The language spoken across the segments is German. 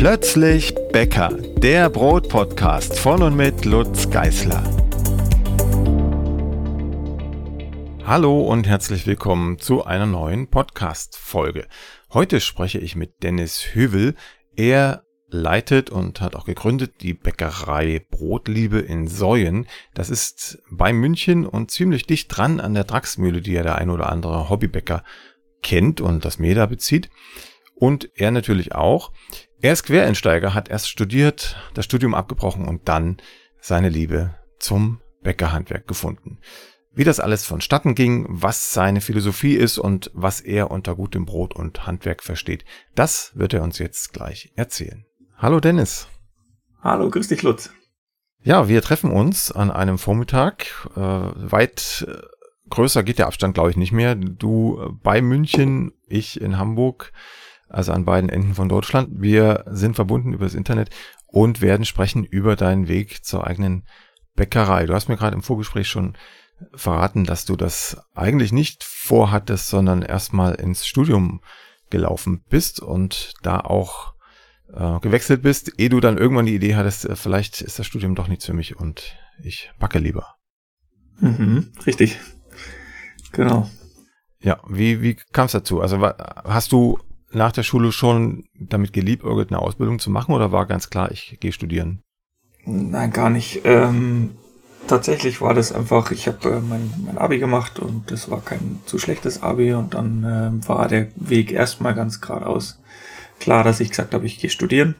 Plötzlich Bäcker, der Brotpodcast von und mit Lutz Geißler. Hallo und herzlich willkommen zu einer neuen Podcast-Folge. Heute spreche ich mit Dennis Hüvel. Er leitet und hat auch gegründet die Bäckerei Brotliebe in Säuen. Das ist bei München und ziemlich dicht dran an der Draxmühle, die ja der ein oder andere Hobbybäcker kennt und das Mehl da bezieht. Und er natürlich auch. Er ist Quereinsteiger, hat erst studiert, das Studium abgebrochen und dann seine Liebe zum Bäckerhandwerk gefunden. Wie das alles vonstatten ging, was seine Philosophie ist und was er unter gutem Brot und Handwerk versteht, das wird er uns jetzt gleich erzählen. Hallo Dennis. Hallo, grüß dich Lutz. Ja, wir treffen uns an einem Vormittag. Äh, weit äh, größer geht der Abstand, glaube ich, nicht mehr. Du bei München, ich in Hamburg also an beiden Enden von Deutschland. Wir sind verbunden über das Internet und werden sprechen über deinen Weg zur eigenen Bäckerei. Du hast mir gerade im Vorgespräch schon verraten, dass du das eigentlich nicht vorhattest, sondern erstmal ins Studium gelaufen bist und da auch äh, gewechselt bist, ehe du dann irgendwann die Idee hattest, äh, vielleicht ist das Studium doch nichts für mich und ich backe lieber. Mhm, richtig. Genau. Ja, wie, wie kam es dazu? Also hast du nach der Schule schon damit geliebäugelt, eine Ausbildung zu machen oder war ganz klar, ich gehe studieren? Nein, gar nicht. Ähm, tatsächlich war das einfach, ich habe äh, mein, mein Abi gemacht und das war kein zu schlechtes Abi und dann äh, war der Weg erstmal ganz geradeaus klar, dass ich gesagt habe, ich gehe studieren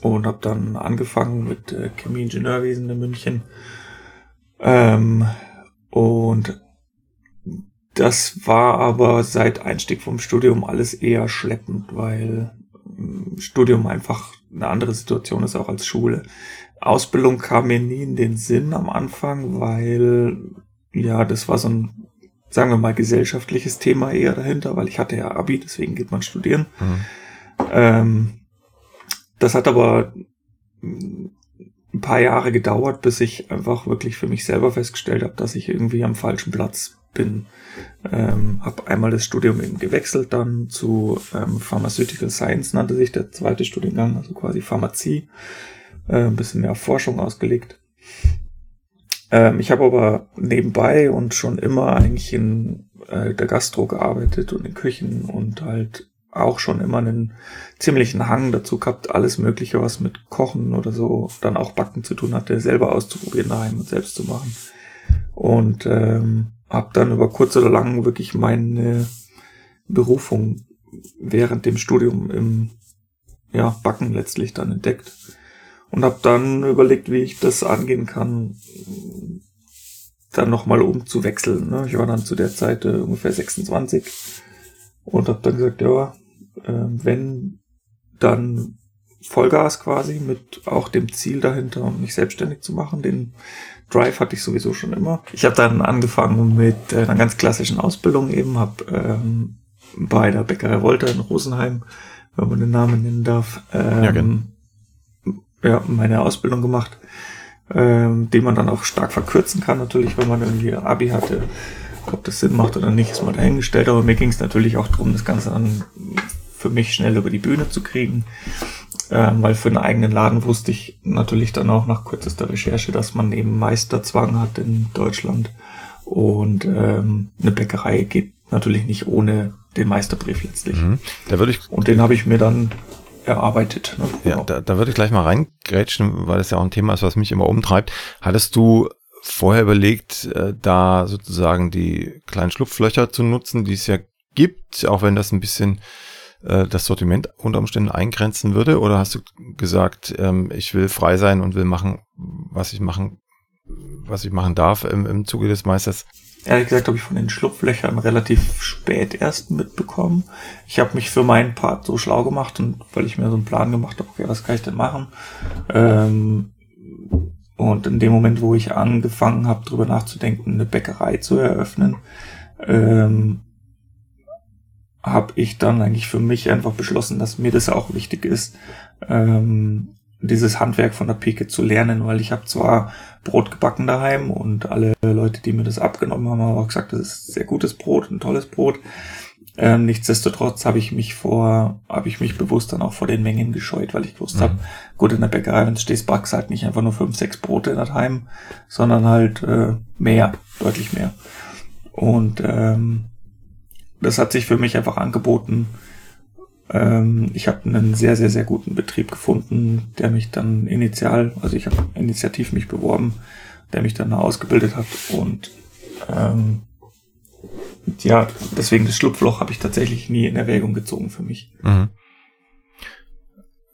und habe dann angefangen mit äh, Chemieingenieurwesen in München ähm, und das war aber seit Einstieg vom Studium alles eher schleppend, weil mm, Studium einfach eine andere Situation ist auch als Schule. Ausbildung kam mir nie in den Sinn am Anfang, weil ja, das war so ein, sagen wir mal, gesellschaftliches Thema eher dahinter, weil ich hatte ja Abi, deswegen geht man studieren. Mhm. Ähm, das hat aber ein paar Jahre gedauert, bis ich einfach wirklich für mich selber festgestellt habe, dass ich irgendwie am falschen Platz bin. Ähm, habe einmal das Studium eben gewechselt, dann zu ähm, Pharmaceutical Science nannte sich der zweite Studiengang, also quasi Pharmazie, äh, ein bisschen mehr auf Forschung ausgelegt. Ähm, ich habe aber nebenbei und schon immer eigentlich in äh, der Gastro gearbeitet und in Küchen und halt auch schon immer einen ziemlichen Hang dazu gehabt, alles Mögliche, was mit Kochen oder so, dann auch Backen zu tun hatte, selber auszuprobieren daheim und selbst zu machen. Und ähm, habe dann über kurz oder lang wirklich meine Berufung während dem Studium im ja, Backen letztlich dann entdeckt. Und habe dann überlegt, wie ich das angehen kann, dann nochmal umzuwechseln. Ne? Ich war dann zu der Zeit äh, ungefähr 26 und habe dann gesagt, ja, äh, wenn dann Vollgas quasi mit auch dem Ziel dahinter, mich selbstständig zu machen. Den Drive hatte ich sowieso schon immer. Ich habe dann angefangen mit äh, einer ganz klassischen Ausbildung eben, habe ähm, bei der Bäckerei Wolter in Rosenheim, wenn man den Namen nennen darf, ähm, ja, genau. ja, meine Ausbildung gemacht, ähm, die man dann auch stark verkürzen kann natürlich, wenn man irgendwie Abi hatte. Ob das Sinn macht oder nicht, ist mal dahingestellt, aber mir ging es natürlich auch darum, das Ganze dann für mich schnell über die Bühne zu kriegen ähm, weil für einen eigenen Laden wusste ich natürlich dann auch nach kürzester Recherche, dass man eben Meisterzwang hat in Deutschland und ähm, eine Bäckerei geht natürlich nicht ohne den Meisterbrief letztlich. Mhm. Da würde ich und den habe ich mir dann erarbeitet. Ne? Ja, genau. da, da würde ich gleich mal reingrätschen, weil das ja auch ein Thema ist, was mich immer umtreibt. Hattest du vorher überlegt, äh, da sozusagen die kleinen Schlupflöcher zu nutzen, die es ja gibt, auch wenn das ein bisschen äh, das Sortiment unter Umständen eingrenzen würde? Oder hast du gesagt, ähm, ich will frei sein und will machen, was ich machen, was ich machen darf im, im Zuge des Meisters? Ehrlich gesagt habe ich von den Schlupflöchern relativ spät erst mitbekommen. Ich habe mich für meinen Part so schlau gemacht und weil ich mir so einen Plan gemacht habe, okay, was kann ich denn machen? Ähm, und in dem Moment, wo ich angefangen habe, darüber nachzudenken, eine Bäckerei zu eröffnen, ähm, habe ich dann eigentlich für mich einfach beschlossen, dass mir das auch wichtig ist, ähm, dieses Handwerk von der Pike zu lernen, weil ich habe zwar Brot gebacken daheim und alle Leute, die mir das abgenommen haben, haben auch gesagt, das ist sehr gutes Brot, ein tolles Brot. Ähm, nichtsdestotrotz habe ich mich vor, habe ich mich bewusst dann auch vor den Mengen gescheut, weil ich gewusst mhm. habe, gut, in der Bäckerei, wenn du stehst, backst halt nicht einfach nur fünf, sechs Brote in der Heim, sondern halt äh, mehr, deutlich mehr. Und ähm, das hat sich für mich einfach angeboten. Ähm, ich habe einen sehr, sehr, sehr guten Betrieb gefunden, der mich dann initial, also ich habe initiativ mich beworben, der mich dann ausgebildet hat und ähm, ja, deswegen das Schlupfloch habe ich tatsächlich nie in Erwägung gezogen für mich. Mhm.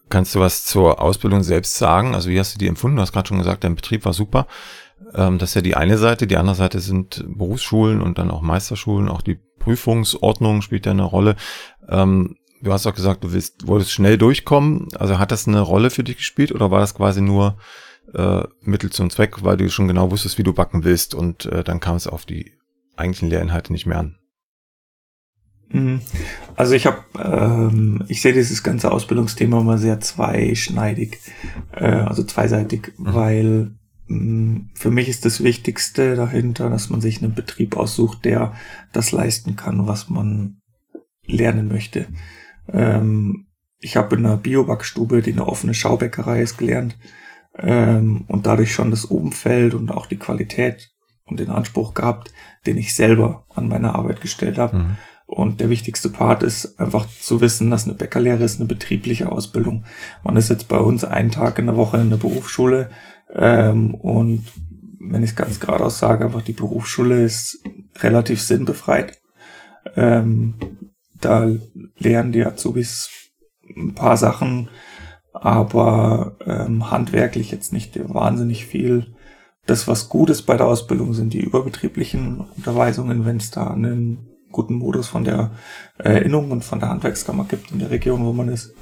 Kannst du was zur Ausbildung selbst sagen? Also wie hast du die empfunden? Du hast gerade schon gesagt, dein Betrieb war super. Ähm, das ist ja die eine Seite. Die andere Seite sind Berufsschulen und dann auch Meisterschulen. Auch die Prüfungsordnung spielt ja eine Rolle. Ähm, du hast auch gesagt, du willst, wolltest schnell durchkommen. Also hat das eine Rolle für dich gespielt oder war das quasi nur äh, Mittel zum Zweck, weil du schon genau wusstest, wie du backen willst und äh, dann kam es auf die eigentlichen Lehrinhalte nicht mehr an. Mhm. Also ich habe, ähm, ich sehe dieses ganze Ausbildungsthema immer sehr zweischneidig, äh, also zweiseitig, mhm. weil für mich ist das Wichtigste dahinter, dass man sich einen Betrieb aussucht, der das leisten kann, was man lernen möchte. Ähm, ich habe in einer Biobackstube, die eine offene Schaubäckerei ist, gelernt ähm, und dadurch schon das Umfeld und auch die Qualität und den Anspruch gehabt, den ich selber an meine Arbeit gestellt habe. Mhm. Und der wichtigste Part ist einfach zu wissen, dass eine Bäckerlehre ist eine betriebliche Ausbildung. Man ist jetzt bei uns einen Tag in der Woche in der Berufsschule ähm, und wenn ich es ganz geradeaus sage, einfach die Berufsschule ist relativ sinnbefreit. Ähm, da lernen die Azubis ein paar Sachen, aber ähm, handwerklich jetzt nicht wahnsinnig viel das, was gut ist bei der Ausbildung, sind die überbetrieblichen Unterweisungen, wenn es da einen guten Modus von der Erinnerung und von der Handwerkskammer gibt in der Region, wo man ist.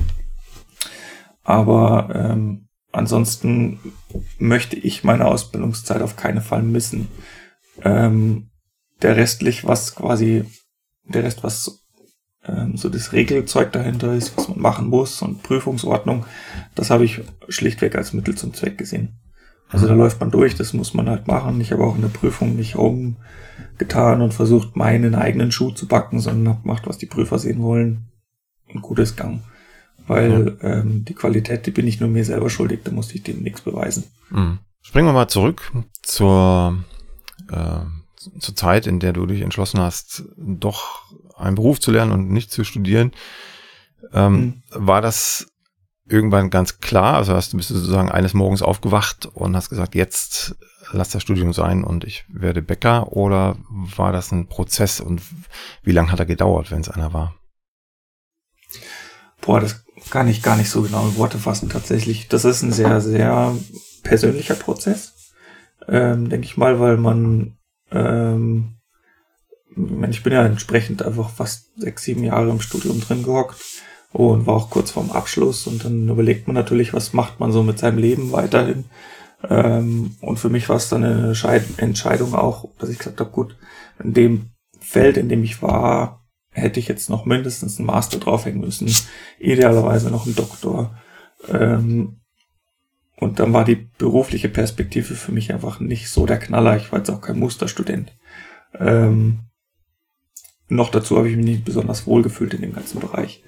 Aber ähm, ansonsten möchte ich meine Ausbildungszeit auf keinen Fall missen. Ähm, der restlich, was quasi, der Rest, was ähm, so das Regelzeug dahinter ist, was man machen muss und Prüfungsordnung, das habe ich schlichtweg als Mittel zum Zweck gesehen. Also da läuft man durch, das muss man halt machen. Ich habe auch in der Prüfung nicht rumgetan und versucht, meinen eigenen Schuh zu backen, sondern habe gemacht, was die Prüfer sehen wollen. Ein gutes Gang. Weil ja. ähm, die Qualität, die bin ich nur mir selber schuldig, da musste ich dem nichts beweisen. Mhm. Springen wir mal zurück zur, äh, zur Zeit, in der du dich entschlossen hast, doch einen Beruf zu lernen und nicht zu studieren. Ähm, mhm. War das irgendwann ganz klar? Also hast du bist du sozusagen eines Morgens aufgewacht und hast gesagt, jetzt lass das Studium sein und ich werde Bäcker oder war das ein Prozess und wie lange hat er gedauert, wenn es einer war? Boah, das kann ich gar nicht so genau in Worte fassen tatsächlich. Das ist ein sehr, sehr persönlicher Prozess, ähm, denke ich mal, weil man, ähm, ich bin ja entsprechend einfach fast sechs, sieben Jahre im Studium drin gehockt und war auch kurz vorm Abschluss und dann überlegt man natürlich, was macht man so mit seinem Leben weiterhin. Ähm, und für mich war es dann eine Entscheidung auch, dass ich gesagt habe, gut, in dem Feld, in dem ich war, hätte ich jetzt noch mindestens einen Master draufhängen müssen, idealerweise noch einen Doktor. Ähm, und dann war die berufliche Perspektive für mich einfach nicht so der Knaller. Ich war jetzt auch kein Musterstudent. Ähm, noch dazu habe ich mich nicht besonders wohl gefühlt in dem ganzen Bereich.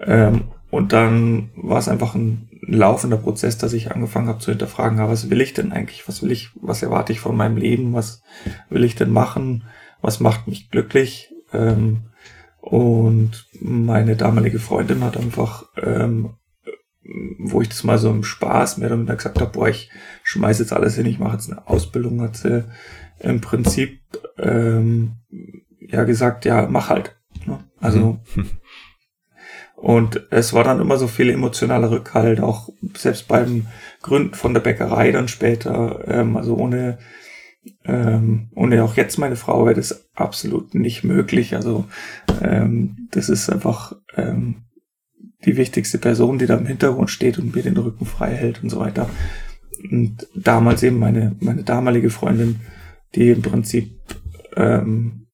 Ähm, und dann war es einfach ein laufender Prozess, dass ich angefangen habe zu hinterfragen, ja, was will ich denn eigentlich? Was will ich, was erwarte ich von meinem Leben? Was will ich denn machen? Was macht mich glücklich? Ähm, und meine damalige Freundin hat einfach, ähm, wo ich das mal so im Spaß mehr oder weniger gesagt habe, boah, ich schmeiß jetzt alles hin, ich mache jetzt eine Ausbildung, hat sie im Prinzip ähm, ja gesagt, ja, mach halt. Ne? Also mhm. Und es war dann immer so viel emotionaler Rückhalt, auch selbst beim Gründen von der Bäckerei dann später. Ähm, also ohne, ähm, ohne auch jetzt meine Frau wäre das absolut nicht möglich. Also ähm, das ist einfach ähm, die wichtigste Person, die da im Hintergrund steht und mir den Rücken frei hält und so weiter. Und damals eben meine, meine damalige Freundin, die im Prinzip ähm,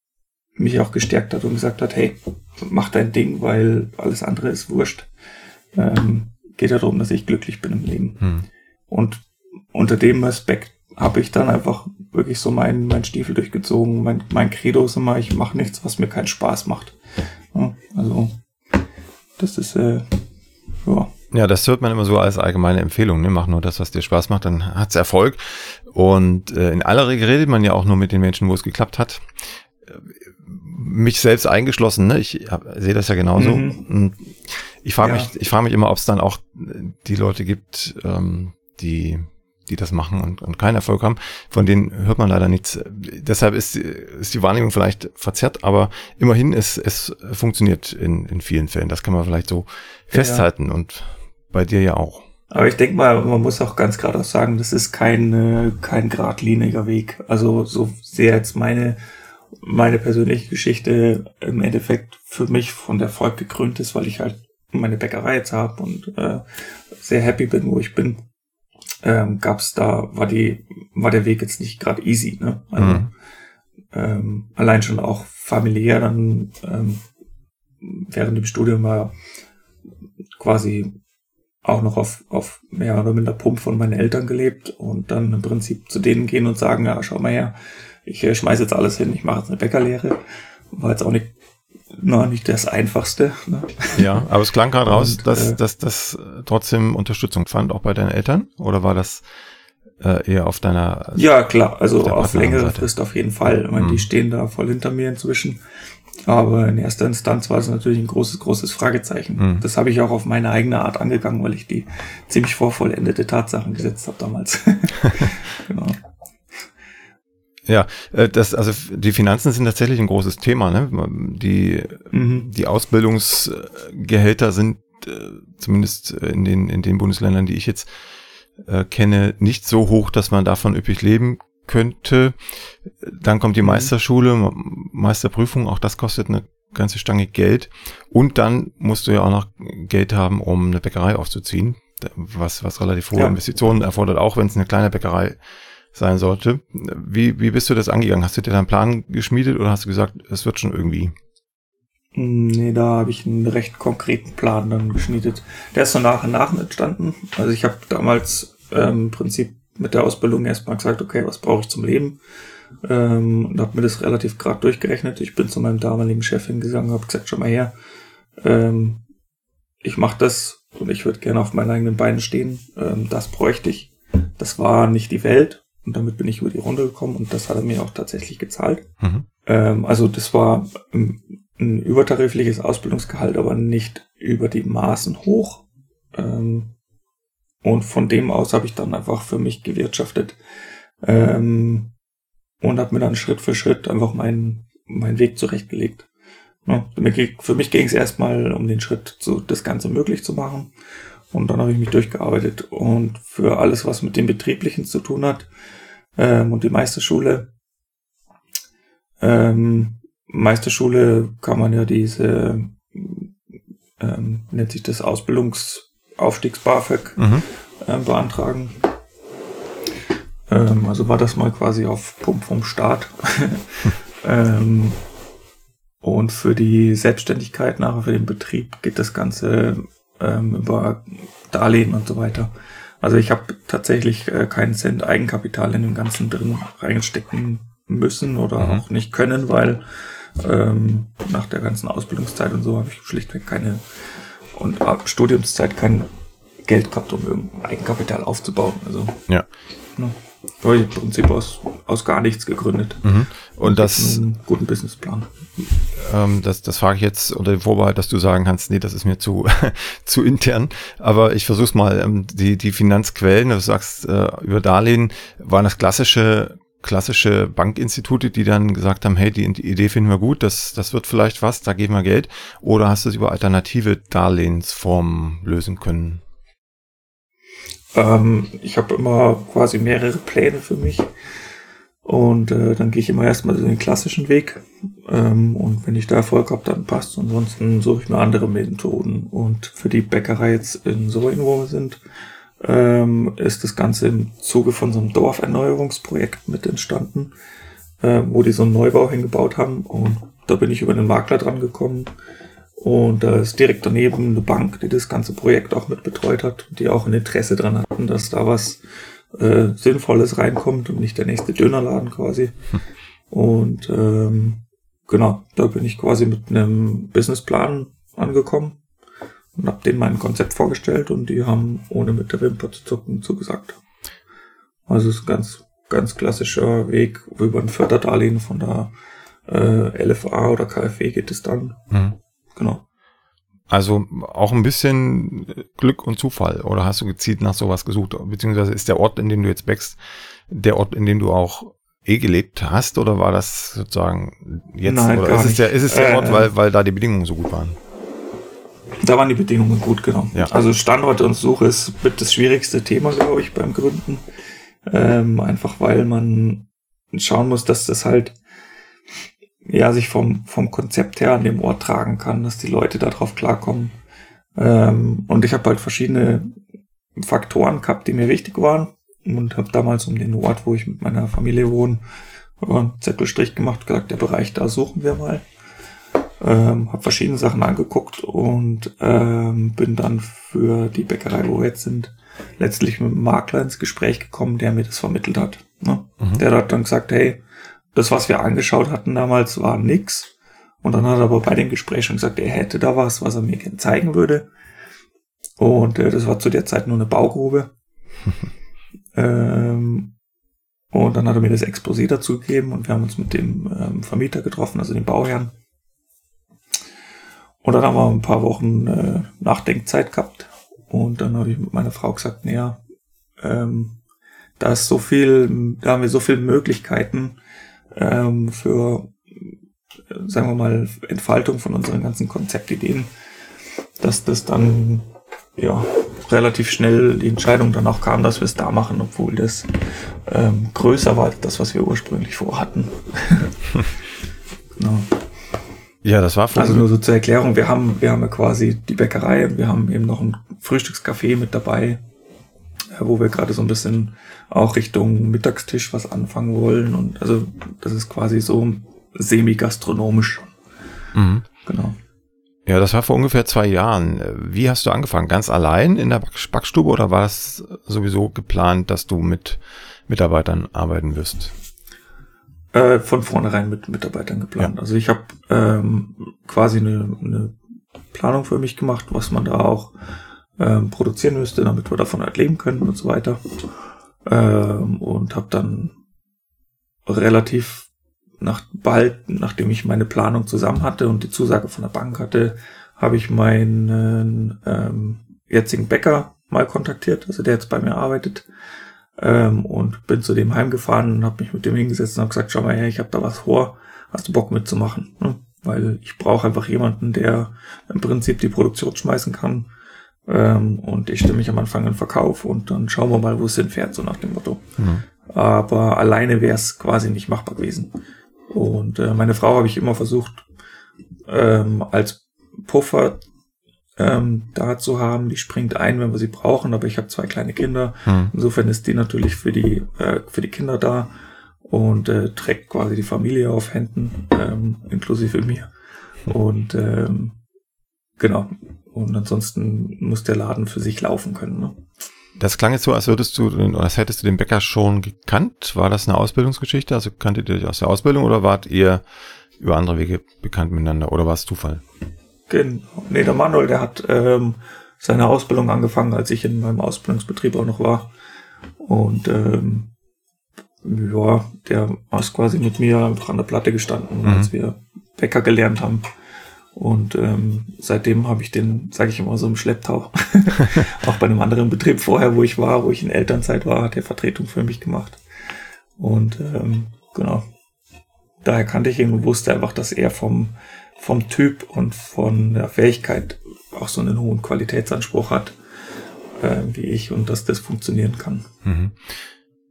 mich auch gestärkt hat und gesagt hat, hey, mach dein Ding, weil alles andere ist wurscht. Ähm, geht ja darum, dass ich glücklich bin im Leben. Hm. Und unter dem Aspekt habe ich dann einfach wirklich so meinen mein Stiefel durchgezogen. Mein, mein Credo ist immer, ich mache nichts, was mir keinen Spaß macht. Ja, also das ist äh, ja. Ja, das hört man immer so als allgemeine Empfehlung. Ne? Mach nur das, was dir Spaß macht, dann hat's Erfolg. Und äh, in aller Regel redet man ja auch nur mit den Menschen, wo es geklappt hat. Mich selbst eingeschlossen, ne? ich sehe das ja genauso. Mhm. Ich frage ja. mich, ich frage mich immer, ob es dann auch die Leute gibt, ähm, die die das machen und, und keinen Erfolg haben, von denen hört man leider nichts. Deshalb ist, ist die Wahrnehmung vielleicht verzerrt, aber immerhin ist es funktioniert in, in vielen Fällen. Das kann man vielleicht so festhalten ja. und bei dir ja auch. Aber ich denke mal, man muss auch ganz gerade auch sagen, das ist kein, kein geradliniger Weg. Also so sehr jetzt meine, meine persönliche Geschichte im Endeffekt für mich von Erfolg gekrönt ist, weil ich halt meine Bäckerei jetzt habe und äh, sehr happy bin, wo ich bin ähm, gab's da, war die, war der Weg jetzt nicht gerade easy, ne? Also, mhm. ähm, allein schon auch familiär dann ähm, während dem Studium war quasi auch noch auf, auf mehr oder minder Pump von meinen Eltern gelebt und dann im Prinzip zu denen gehen und sagen, ja, schau mal her, ich äh, schmeiß jetzt alles hin, ich mache jetzt eine Bäckerlehre. War jetzt auch nicht noch nicht das Einfachste. Ne? Ja, aber es klang gerade raus, dass, äh, dass das trotzdem Unterstützung fand, auch bei deinen Eltern? Oder war das äh, eher auf deiner Ja, klar, also auf, auf längere Frist auf jeden Fall. Ich meine, mhm. die stehen da voll hinter mir inzwischen. Aber in erster Instanz war es natürlich ein großes, großes Fragezeichen. Mhm. Das habe ich auch auf meine eigene Art angegangen, weil ich die ziemlich vorvollendete Tatsachen gesetzt habe damals. genau. Ja, äh, das, also die Finanzen sind tatsächlich ein großes Thema. Ne? Die, mhm. die Ausbildungsgehälter sind äh, zumindest in den, in den Bundesländern, die ich jetzt äh, kenne, nicht so hoch, dass man davon üppig leben könnte. Dann kommt die mhm. Meisterschule, Meisterprüfung, auch das kostet eine ganze Stange Geld. Und dann musst du ja auch noch Geld haben, um eine Bäckerei aufzuziehen, was, was relativ hohe ja. Investitionen erfordert, auch wenn es eine kleine Bäckerei sein sollte. Wie, wie bist du das angegangen? Hast du dir deinen Plan geschmiedet oder hast du gesagt, es wird schon irgendwie? Nee, da habe ich einen recht konkreten Plan dann geschmiedet. Der ist so nach und nach entstanden. Also ich habe damals ähm, im Prinzip mit der Ausbildung erstmal gesagt, okay, was brauche ich zum Leben? Ähm, und habe mir das relativ gerade durchgerechnet. Ich bin zu meinem damaligen Chef hingegangen, habe gesagt, schon mal her, ähm, ich mache das und ich würde gerne auf meinen eigenen Beinen stehen. Ähm, das bräuchte ich. Das war nicht die Welt, und damit bin ich über die Runde gekommen und das hat er mir auch tatsächlich gezahlt. Mhm. Ähm, also das war ein, ein, übertarifliches Ausbildungsgehalt, aber nicht über die Maßen hoch. Ähm, und von dem aus habe ich dann einfach für mich gewirtschaftet ähm, und habe mir dann Schritt für Schritt einfach meinen meinen Weg zurechtgelegt. Ja, für mich ging es erstmal um den Schritt, so das Ganze möglich zu machen. Und dann habe ich mich durchgearbeitet. Und für alles, was mit dem Betrieblichen zu tun hat, ähm, und die Meisterschule. Ähm, Meisterschule kann man ja diese, ähm, nennt sich das Ausbildungsaufstiegs-BAföG mhm. ähm, beantragen. Ähm, also war das mal quasi auf Pump vom Staat. ähm, und für die Selbstständigkeit nachher für den Betrieb geht das Ganze ähm, über Darlehen und so weiter. Also ich habe tatsächlich äh, keinen Cent Eigenkapital in dem Ganzen drin reinstecken müssen oder mhm. auch nicht können, weil ähm, nach der ganzen Ausbildungszeit und so habe ich schlichtweg keine und ab Studiumszeit kein Geld gehabt, um irgendein Eigenkapital aufzubauen. Also ja. Ne, im Prinzip aus, aus gar nichts gegründet. Mhm. Und das einen guten Businessplan. Ähm, das, das frage ich jetzt unter dem Vorbehalt, dass du sagen kannst, nee, das ist mir zu, zu intern. Aber ich versuch's mal. Ähm, die, die Finanzquellen, du sagst äh, über Darlehen, waren das klassische klassische Bankinstitute, die dann gesagt haben, hey, die, die Idee finden wir gut, das, das wird vielleicht was, da geben wir Geld. Oder hast du es über alternative Darlehensformen lösen können? Ähm, ich habe immer quasi mehrere Pläne für mich. Und äh, dann gehe ich immer erstmal den klassischen Weg. Ähm, und wenn ich da Erfolg habe, dann passt. Ansonsten suche ich mir andere Methoden. Und für die Bäckerei jetzt in Soing, wo wir sind, ähm, ist das Ganze im Zuge von so einem Dorferneuerungsprojekt mit entstanden, äh, wo die so einen Neubau hingebaut haben. Und da bin ich über den Makler dran gekommen. Und da ist direkt daneben eine Bank, die das ganze Projekt auch mit betreut hat, die auch ein Interesse dran hatten, dass da was äh, Sinnvolles reinkommt und nicht der nächste Dönerladen quasi. Hm. Und ähm, genau, da bin ich quasi mit einem Businessplan angekommen und habe denen mein Konzept vorgestellt und die haben ohne mit der Wimper zu zucken zugesagt. Also es ist ein ganz, ganz klassischer Weg über ein Förderdarlehen von der äh, LFA oder KfW geht es dann. Mhm. Genau. Also auch ein bisschen Glück und Zufall oder hast du gezielt nach sowas gesucht? Beziehungsweise ist der Ort, in dem du jetzt wächst, der Ort, in dem du auch eh gelebt hast oder war das sozusagen jetzt Nein, oder ist es, der, ist es der Ort, Äh, weil, weil da die Bedingungen so gut waren? Da waren die Bedingungen gut, genau. Ja. Also Standort und Suche ist mit das schwierigste Thema, glaube ich, beim Gründen. Ähm, einfach weil man schauen muss, dass das halt ja sich vom, vom Konzept her an dem Ort tragen kann, dass die Leute darauf klarkommen. Ähm, und ich habe halt verschiedene Faktoren gehabt, die mir wichtig waren und habe damals um den Ort, wo ich mit meiner Familie wohne, einen Zettelstrich gemacht, gesagt, der Bereich, da suchen wir mal ähm, habe verschiedene Sachen angeguckt und ähm, bin dann für die Bäckerei, wo wir jetzt sind, letztlich mit einem Makler ins Gespräch gekommen, der mir das vermittelt hat. Ne? Mhm. Der hat dann gesagt, hey, das, was wir angeschaut hatten damals, war nix. Und dann hat er aber bei dem Gespräch schon gesagt, er hätte da was, was er mir gerne zeigen würde. Und äh, das war zu der Zeit nur eine Baugrube. ähm, und dann hat er mir das Exposé dazu gegeben und wir haben uns mit dem ähm, Vermieter getroffen, also dem Bauherrn. Und dann haben wir ein paar Wochen äh, Nachdenkzeit gehabt. Und dann habe ich mit meiner Frau gesagt, naja, ähm, da ist so viel, da haben wir so viele Möglichkeiten ähm, für, sagen wir mal, Entfaltung von unseren ganzen Konzeptideen, dass das dann ja relativ schnell die Entscheidung dann auch kam, dass wir es da machen, obwohl das ähm, größer war als das, was wir ursprünglich vorhatten. genau. Ja, das war Also nur so zur Erklärung, wir haben, wir haben ja quasi die Bäckerei und wir haben eben noch ein Frühstückscafé mit dabei, wo wir gerade so ein bisschen auch Richtung Mittagstisch was anfangen wollen. Und also das ist quasi so semi-gastronomisch. Mhm. Genau. Ja, das war vor ungefähr zwei Jahren. Wie hast du angefangen? Ganz allein in der Back- Backstube oder war das sowieso geplant, dass du mit Mitarbeitern arbeiten wirst? Äh, von vornherein mit Mitarbeitern geplant. Also ich habe ähm, quasi eine, eine Planung für mich gemacht, was man da auch ähm, produzieren müsste, damit wir davon halt leben können und so weiter. Ähm, und habe dann relativ nach bald, nachdem ich meine Planung zusammen hatte und die Zusage von der Bank hatte, habe ich meinen ähm, jetzigen Bäcker mal kontaktiert, also der jetzt bei mir arbeitet, ähm, und bin zu dem heimgefahren und habe mich mit dem hingesetzt und habe gesagt, schau mal her, ich habe da was vor, hast du Bock mitzumachen? Ne? Weil ich brauche einfach jemanden, der im Prinzip die Produktion schmeißen kann. Ähm, und ich stimme mich am Anfang in Verkauf und dann schauen wir mal, wo es hinfährt, so nach dem Motto. Mhm. Aber alleine wäre es quasi nicht machbar gewesen. Und äh, meine Frau habe ich immer versucht, ähm, als Puffer ähm, da zu haben. Die springt ein, wenn wir sie brauchen, aber ich habe zwei kleine Kinder. Hm. Insofern ist die natürlich für die, äh, für die Kinder da und äh, trägt quasi die Familie auf Händen, ähm, inklusive mir. Und ähm, genau. Und ansonsten muss der Laden für sich laufen können. Ne? Das klang jetzt so, als würdest du, als hättest du den Bäcker schon gekannt. War das eine Ausbildungsgeschichte? Also kanntet ihr euch aus der Ausbildung oder wart ihr über andere Wege bekannt miteinander oder war es Zufall? Genau. Nee, der Manuel, der hat ähm, seine Ausbildung angefangen, als ich in meinem Ausbildungsbetrieb auch noch war. Und ähm, ja, der ist quasi mit mir einfach an der Platte gestanden, Mhm. als wir Bäcker gelernt haben. Und ähm, seitdem habe ich den, sage ich immer so im Schlepptau. auch bei einem anderen Betrieb vorher, wo ich war, wo ich in Elternzeit war, hat er Vertretung für mich gemacht. Und ähm, genau. Daher kannte ich ihn und wusste einfach, dass er vom, vom Typ und von der Fähigkeit auch so einen hohen Qualitätsanspruch hat, äh, wie ich, und dass das funktionieren kann. Mhm.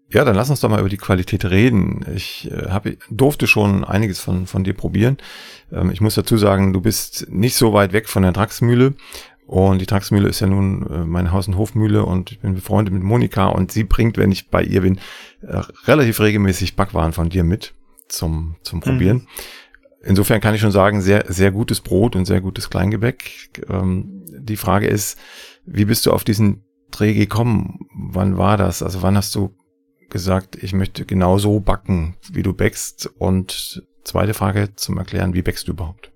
Ja, dann lass uns doch mal über die Qualität reden. Ich äh, hab, durfte schon einiges von, von dir probieren. Ähm, ich muss dazu sagen, du bist nicht so weit weg von der Draxmühle. Und die Draxmühle ist ja nun äh, meine Haus- und Hofmühle und ich bin befreundet mit Monika und sie bringt, wenn ich bei ihr bin, äh, relativ regelmäßig Backwaren von dir mit zum, zum Probieren. Insofern kann ich schon sagen, sehr, sehr gutes Brot und sehr gutes Kleingebäck. Ähm, die Frage ist, wie bist du auf diesen Dreh gekommen? Wann war das? Also wann hast du gesagt, ich möchte genau so backen, wie du backst und zweite Frage zum Erklären, wie backst du überhaupt?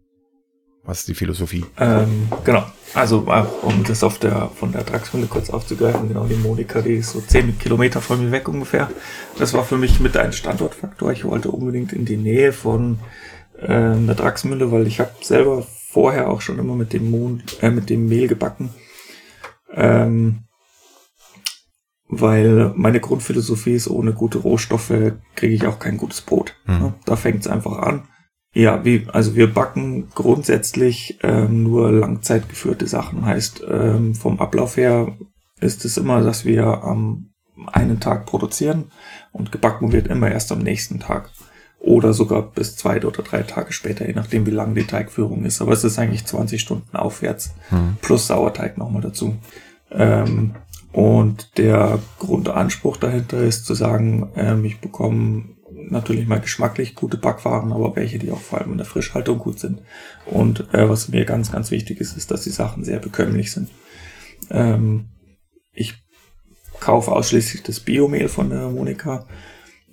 Was ist die Philosophie? Ähm, genau. Also, äh, um das auf der, von der Draxmühle kurz aufzugreifen, genau, die Monika, die ist so zehn Kilometer von mir weg ungefähr. Das war für mich mit ein Standortfaktor. Ich wollte unbedingt in die Nähe von äh, der Draxmühle, weil ich habe selber vorher auch schon immer mit dem, Mohn, äh, mit dem Mehl gebacken. Ähm, weil meine Grundphilosophie ist, ohne gute Rohstoffe kriege ich auch kein gutes Brot. Mhm. Da fängt es einfach an. Ja, wie, also wir backen grundsätzlich ähm, nur langzeitgeführte Sachen. Heißt, ähm, vom Ablauf her ist es immer, dass wir am einen Tag produzieren und gebacken wird immer erst am nächsten Tag. Oder sogar bis zwei oder drei Tage später, je nachdem wie lang die Teigführung ist. Aber es ist eigentlich 20 Stunden aufwärts, hm. plus Sauerteig nochmal dazu. Ähm, und der Grundanspruch dahinter ist zu sagen, ähm, ich bekomme natürlich mal geschmacklich gute Backwaren, aber welche, die auch vor allem in der Frischhaltung gut sind. Und äh, was mir ganz, ganz wichtig ist, ist, dass die Sachen sehr bekömmlich sind. Ähm, ich kaufe ausschließlich das Biomehl von der Monika.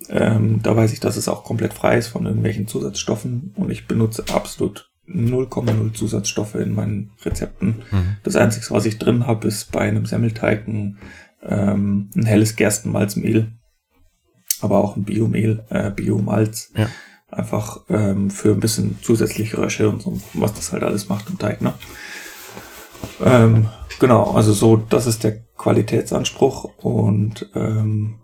Ähm, da weiß ich, dass es auch komplett frei ist von irgendwelchen Zusatzstoffen und ich benutze absolut 0,0 Zusatzstoffe in meinen Rezepten. Mhm. Das Einzige, was ich drin habe, ist bei einem Semmelteig ein, ähm, ein helles Gerstenmalzmehl aber auch ein Biomehl, äh, Biomalz. Ja. Einfach ähm, für ein bisschen zusätzliche Rösche und so, was das halt alles macht im Teig. Ne? Ähm, genau, also so, das ist der Qualitätsanspruch und ähm,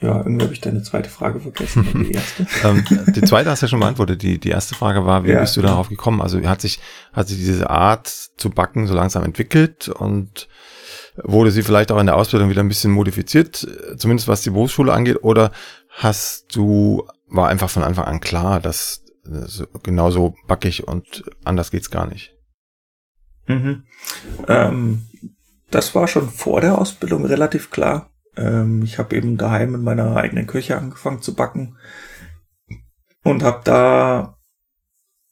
ja, irgendwie habe ich deine zweite Frage vergessen. Die erste. ähm, die zweite hast du ja schon beantwortet. Die, die erste Frage war, wie ja. bist du darauf gekommen? Also hat sich, hat sich diese Art zu backen so langsam entwickelt und wurde sie vielleicht auch in der Ausbildung wieder ein bisschen modifiziert, zumindest was die Berufsschule angeht, oder hast du, war einfach von Anfang an klar, dass genau so back ich und anders geht's gar nicht? Mhm. Ähm, das war schon vor der Ausbildung relativ klar. Ähm, ich habe eben daheim in meiner eigenen Küche angefangen zu backen und habe da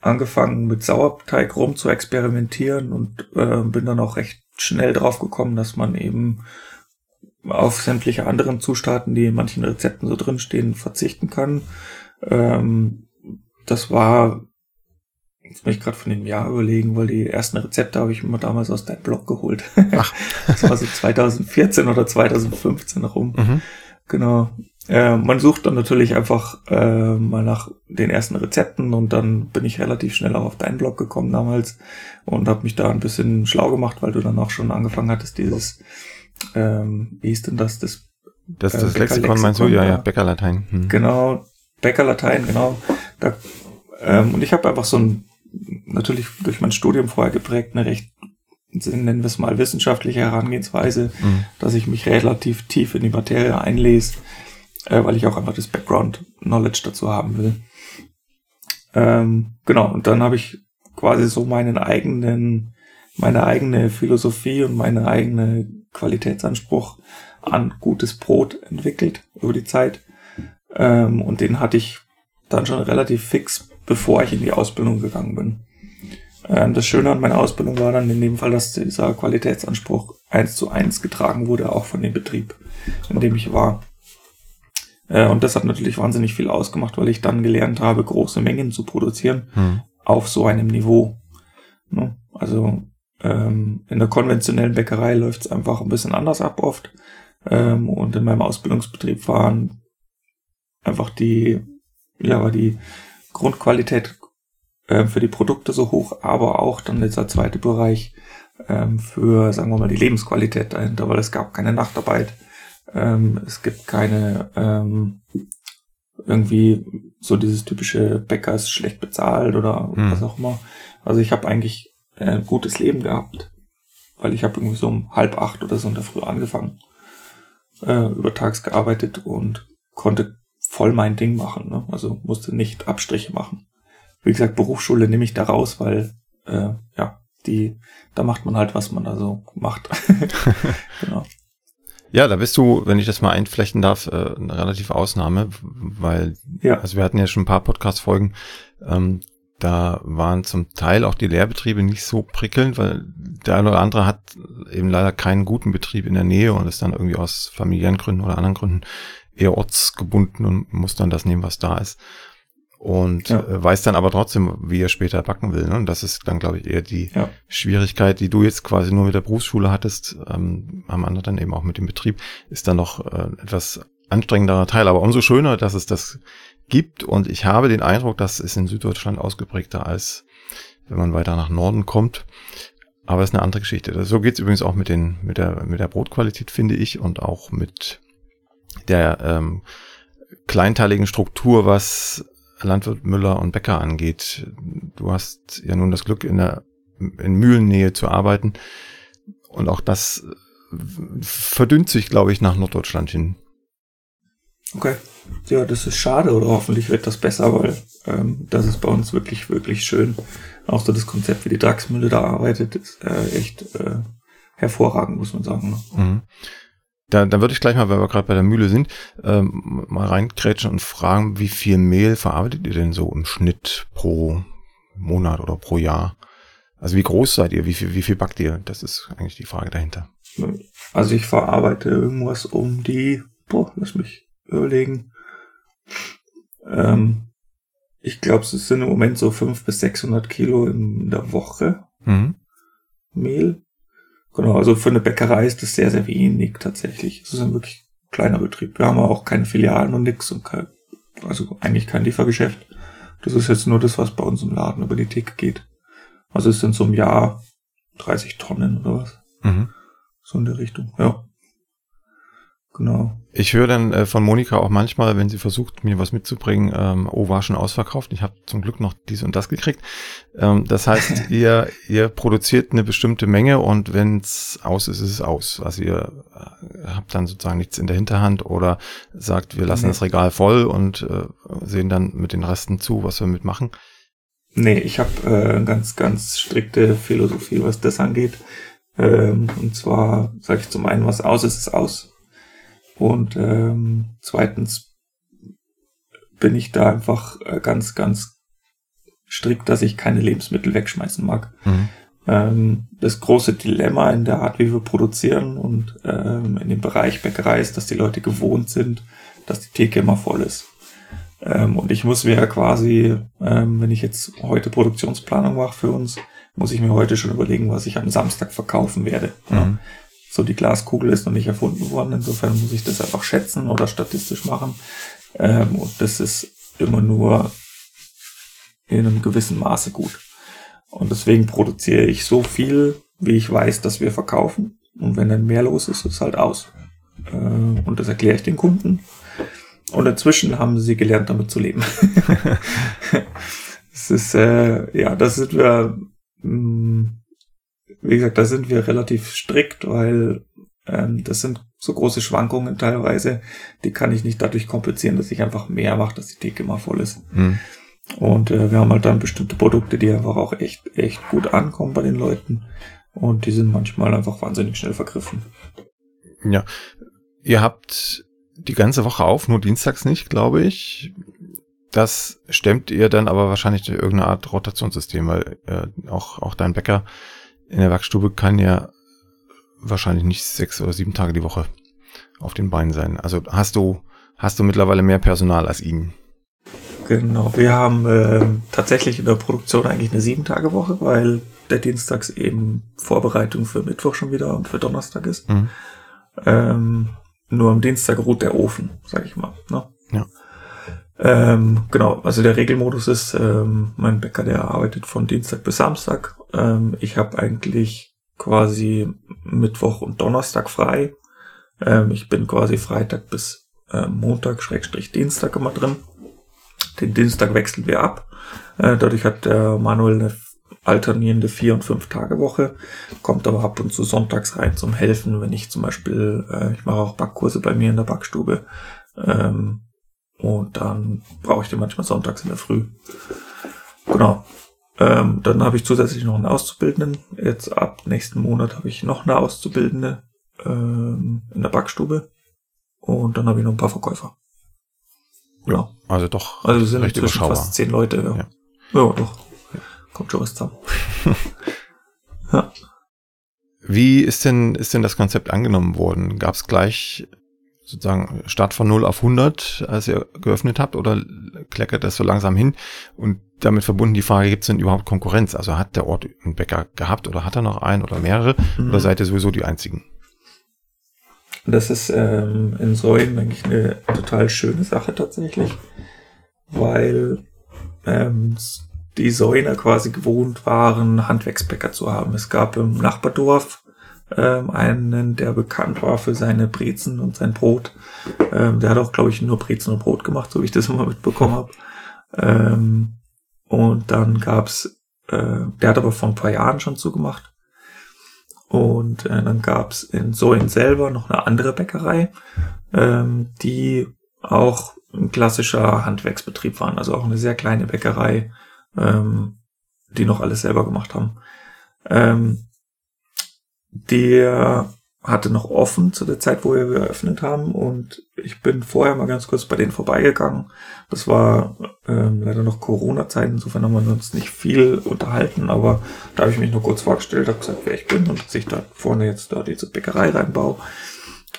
angefangen mit Sauerteig rum zu experimentieren und äh, bin dann auch recht schnell drauf gekommen, dass man eben auf sämtliche anderen Zutaten, die in manchen Rezepten so drinstehen, verzichten kann. Ähm, das war, jetzt muss ich gerade von dem Jahr überlegen, weil die ersten Rezepte habe ich immer damals aus deinem Blog geholt. Ach. das war so 2014 oder 2015 rum. Mhm. Genau. Äh, man sucht dann natürlich einfach äh, mal nach den ersten Rezepten und dann bin ich relativ schnell auch auf deinen Blog gekommen damals und habe mich da ein bisschen schlau gemacht, weil du dann auch schon angefangen hattest, dieses, ähm, wie hieß denn das, das das, das äh, Lexikon meinst du? Ja, ja, Bäckerlatein. Hm. Genau, Bäckerlatein, genau. Da, ähm, und ich habe einfach so ein, natürlich durch mein Studium vorher geprägt, eine recht, nennen wir es mal, wissenschaftliche Herangehensweise, mhm. dass ich mich relativ tief in die Materie einlese äh, weil ich auch einfach das Background-Knowledge dazu haben will. Ähm, genau, und dann habe ich quasi so meinen eigenen, meine eigene Philosophie und meine eigene Qualitätsanspruch an gutes Brot entwickelt über die Zeit. Ähm, und den hatte ich dann schon relativ fix, bevor ich in die Ausbildung gegangen bin. Ähm, das Schöne an meiner Ausbildung war dann in dem Fall, dass dieser Qualitätsanspruch eins zu eins getragen wurde, auch von dem Betrieb, in dem ich war. Äh, und das hat natürlich wahnsinnig viel ausgemacht, weil ich dann gelernt habe, große Mengen zu produzieren hm. auf so einem Niveau. Ne? Also ähm, in der konventionellen Bäckerei läuft es einfach ein bisschen anders ab oft. Ähm, und in meinem Ausbildungsbetrieb waren einfach die, ja, war die Grundqualität äh, für die Produkte so hoch, aber auch dann dieser zweite Bereich ähm, für, sagen wir mal, die Lebensqualität dahinter, weil es gab keine Nachtarbeit. Ähm, es gibt keine ähm, irgendwie so dieses typische Bäcker ist schlecht bezahlt oder hm. was auch immer. Also ich habe eigentlich ein gutes Leben gehabt, weil ich habe irgendwie so um halb acht oder so in der Früh angefangen, äh, übertags gearbeitet und konnte voll mein Ding machen. Ne? Also musste nicht Abstriche machen. Wie gesagt, Berufsschule nehme ich da raus, weil äh, ja, die, da macht man halt, was man da so macht. genau. Ja, da bist du, wenn ich das mal einflechten darf, äh, eine relative Ausnahme, weil, ja. also wir hatten ja schon ein paar Podcast-Folgen, ähm, da waren zum Teil auch die Lehrbetriebe nicht so prickelnd, weil der eine oder andere hat eben leider keinen guten Betrieb in der Nähe und ist dann irgendwie aus familiären Gründen oder anderen Gründen eher ortsgebunden und muss dann das nehmen, was da ist. und ja. Äh, weiß dann aber trotzdem, wie er später backen will. Ne? Und das ist dann, glaube ich, eher die ja. Schwierigkeit, die du jetzt quasi nur mit der Berufsschule hattest, ähm, am anderen dann eben auch mit dem Betrieb, ist dann noch äh, etwas anstrengenderer Teil. Aber umso schöner, dass es das gibt. Und ich habe den Eindruck, das ist in Süddeutschland ausgeprägter als wenn man weiter nach Norden kommt. Aber es ist eine andere Geschichte. So geht es übrigens auch mit, den, mit, der, mit der Brotqualität, finde ich, und auch mit der ähm, kleinteiligen Struktur, was Landwirt Müller und Bäcker angeht. Du hast ja nun das Glück, in der in Mühlennähe zu arbeiten. Und auch das verdünnt sich, glaube ich, nach Norddeutschland hin. Okay. Ja, das ist schade oder hoffentlich wird das besser, weil ähm, das ist bei uns wirklich, wirklich schön. Auch so das Konzept, wie die Draxmühle da arbeitet, ist äh, echt äh, hervorragend, muss man sagen. Ne? Mhm. Da, da würde ich gleich mal, weil wir gerade bei der Mühle sind, ähm, mal reinkrätschen und fragen, wie viel Mehl verarbeitet ihr denn so im Schnitt pro Monat oder pro Jahr? Also wie groß seid ihr? Wie viel, wie viel backt ihr? Das ist eigentlich die Frage dahinter. Also ich verarbeite irgendwas um die, boah, lass mich überlegen. Ähm, ich glaube, es sind im Moment so 500 bis 600 Kilo in der Woche mhm. Mehl. Genau, also für eine Bäckerei ist das sehr, sehr wenig tatsächlich. Es ist ein wirklich kleiner Betrieb. Wir haben auch keine Filialen und nix und kein, also eigentlich kein Liefergeschäft. Das ist jetzt nur das, was bei uns im Laden über die Theke geht. Also es sind so im Jahr 30 Tonnen oder was. Mhm. So in der Richtung, ja. Genau. Ich höre dann äh, von Monika auch manchmal, wenn sie versucht, mir was mitzubringen, ähm, oh, war schon ausverkauft. Ich habe zum Glück noch dies und das gekriegt. Ähm, das heißt, ihr, ihr produziert eine bestimmte Menge und wenn es aus ist, ist es aus. Also ihr äh, habt dann sozusagen nichts in der Hinterhand oder sagt, wir lassen nee. das Regal voll und äh, sehen dann mit den Resten zu, was wir mitmachen. Nee, ich habe äh, ganz, ganz strikte Philosophie, was das angeht. Ähm, und zwar sage ich zum einen, was aus ist, ist aus und ähm, zweitens bin ich da einfach äh, ganz, ganz strikt, dass ich keine Lebensmittel wegschmeißen mag. Mhm. Ähm, das große Dilemma in der Art, wie wir produzieren und ähm, in dem Bereich Bäckerei ist, dass die Leute gewohnt sind, dass die Theke immer voll ist. Ähm, und ich muss mir ja quasi, wenn ich jetzt heute Produktionsplanung mache für uns, muss ich mir heute schon überlegen, was ich am Samstag verkaufen werde. Mhm. Ja so die Glaskugel ist noch nicht erfunden worden. Insofern muss ich das einfach schätzen oder statistisch machen. Ähm, und das ist immer nur in einem gewissen Maße gut. Und deswegen produziere ich so viel, wie ich weiß, dass wir verkaufen. Und wenn dann mehr los ist, ist halt aus. Äh, und das erkläre ich den Kunden. Und inzwischen haben sie gelernt, damit zu leben. das ist, äh, ja, das sind wir, mh, mm, wie gesagt, da sind wir relativ strikt, weil ähm, das sind so große Schwankungen teilweise, die kann ich nicht dadurch kompensieren, dass ich einfach mehr mache, dass die Theke immer voll ist. Mhm. Und äh, wir haben halt dann bestimmte Produkte, die einfach auch echt, echt gut ankommen bei den Leuten. Und die sind manchmal einfach wahnsinnig schnell vergriffen. Ja. Ihr habt die ganze Woche auf, nur dienstags nicht, glaube ich. Das stemmt ihr dann aber wahrscheinlich durch irgendeine Art Rotationssystem, weil äh, auch, auch dein Bäcker in der Werkstube kann ja wahrscheinlich nicht sechs oder sieben Tage die Woche auf den Beinen sein. Also hast du, hast du mittlerweile mehr Personal als ihn? Genau, wir haben äh, tatsächlich in der Produktion eigentlich eine sieben Tage Woche, weil der Dienstags eben Vorbereitung für Mittwoch schon wieder und für Donnerstag ist. Mhm. Ähm, nur am Dienstag ruht der Ofen, sag ich mal. Ne? Ja. Ähm, genau, also der Regelmodus ist, ähm, mein Bäcker, der arbeitet von Dienstag bis Samstag. Ähm, ich habe eigentlich quasi Mittwoch und Donnerstag frei. Ähm, ich bin quasi Freitag bis äh, Montag, Schrägstrich Dienstag immer drin. Den Dienstag wechseln wir ab. Äh, dadurch hat der Manuel eine alternierende vier und fünf Tage Woche, kommt aber ab und zu sonntags rein zum Helfen, wenn ich zum Beispiel, äh, ich mache auch Backkurse bei mir in der Backstube. Ähm, und dann brauche ich den manchmal sonntags in der Früh. Genau. Ähm, dann habe ich zusätzlich noch einen Auszubildenden. Jetzt ab nächsten Monat habe ich noch eine Auszubildende ähm, in der Backstube. Und dann habe ich noch ein paar Verkäufer. Ja, also doch. Also sind inzwischen fast zehn Leute. Ja, ja. ja doch. Kommt schon was zusammen. ja. Wie ist denn, ist denn das Konzept angenommen worden? Gab es gleich sozusagen Start von 0 auf 100, als ihr geöffnet habt, oder kleckert das so langsam hin? Und damit verbunden die Frage, gibt es denn überhaupt Konkurrenz? Also hat der Ort einen Bäcker gehabt oder hat er noch einen oder mehrere? Mhm. Oder seid ihr sowieso die einzigen? Das ist ähm, in Säulen eigentlich eine total schöne Sache tatsächlich, weil ähm, die Säuner quasi gewohnt waren, Handwerksbäcker zu haben. Es gab im Nachbardorf ähm, einen, der bekannt war für seine Brezen und sein Brot. Ähm, der hat auch, glaube ich, nur Brezen und Brot gemacht, so wie ich das immer mitbekommen habe. Ähm, und dann gab's, äh, der hat aber vor ein paar Jahren schon zugemacht. Und äh, dann gab's in Soin selber noch eine andere Bäckerei, ähm, die auch ein klassischer Handwerksbetrieb waren, also auch eine sehr kleine Bäckerei, ähm, die noch alles selber gemacht haben. Ähm, der hatte noch offen zu der Zeit, wo wir eröffnet haben. Und ich bin vorher mal ganz kurz bei denen vorbeigegangen. Das war ähm, leider noch Corona-Zeit, insofern haben wir uns nicht viel unterhalten, aber da habe ich mich nur kurz vorgestellt, habe gesagt, wer ich bin und dass ich da vorne jetzt da diese Bäckerei reinbaue.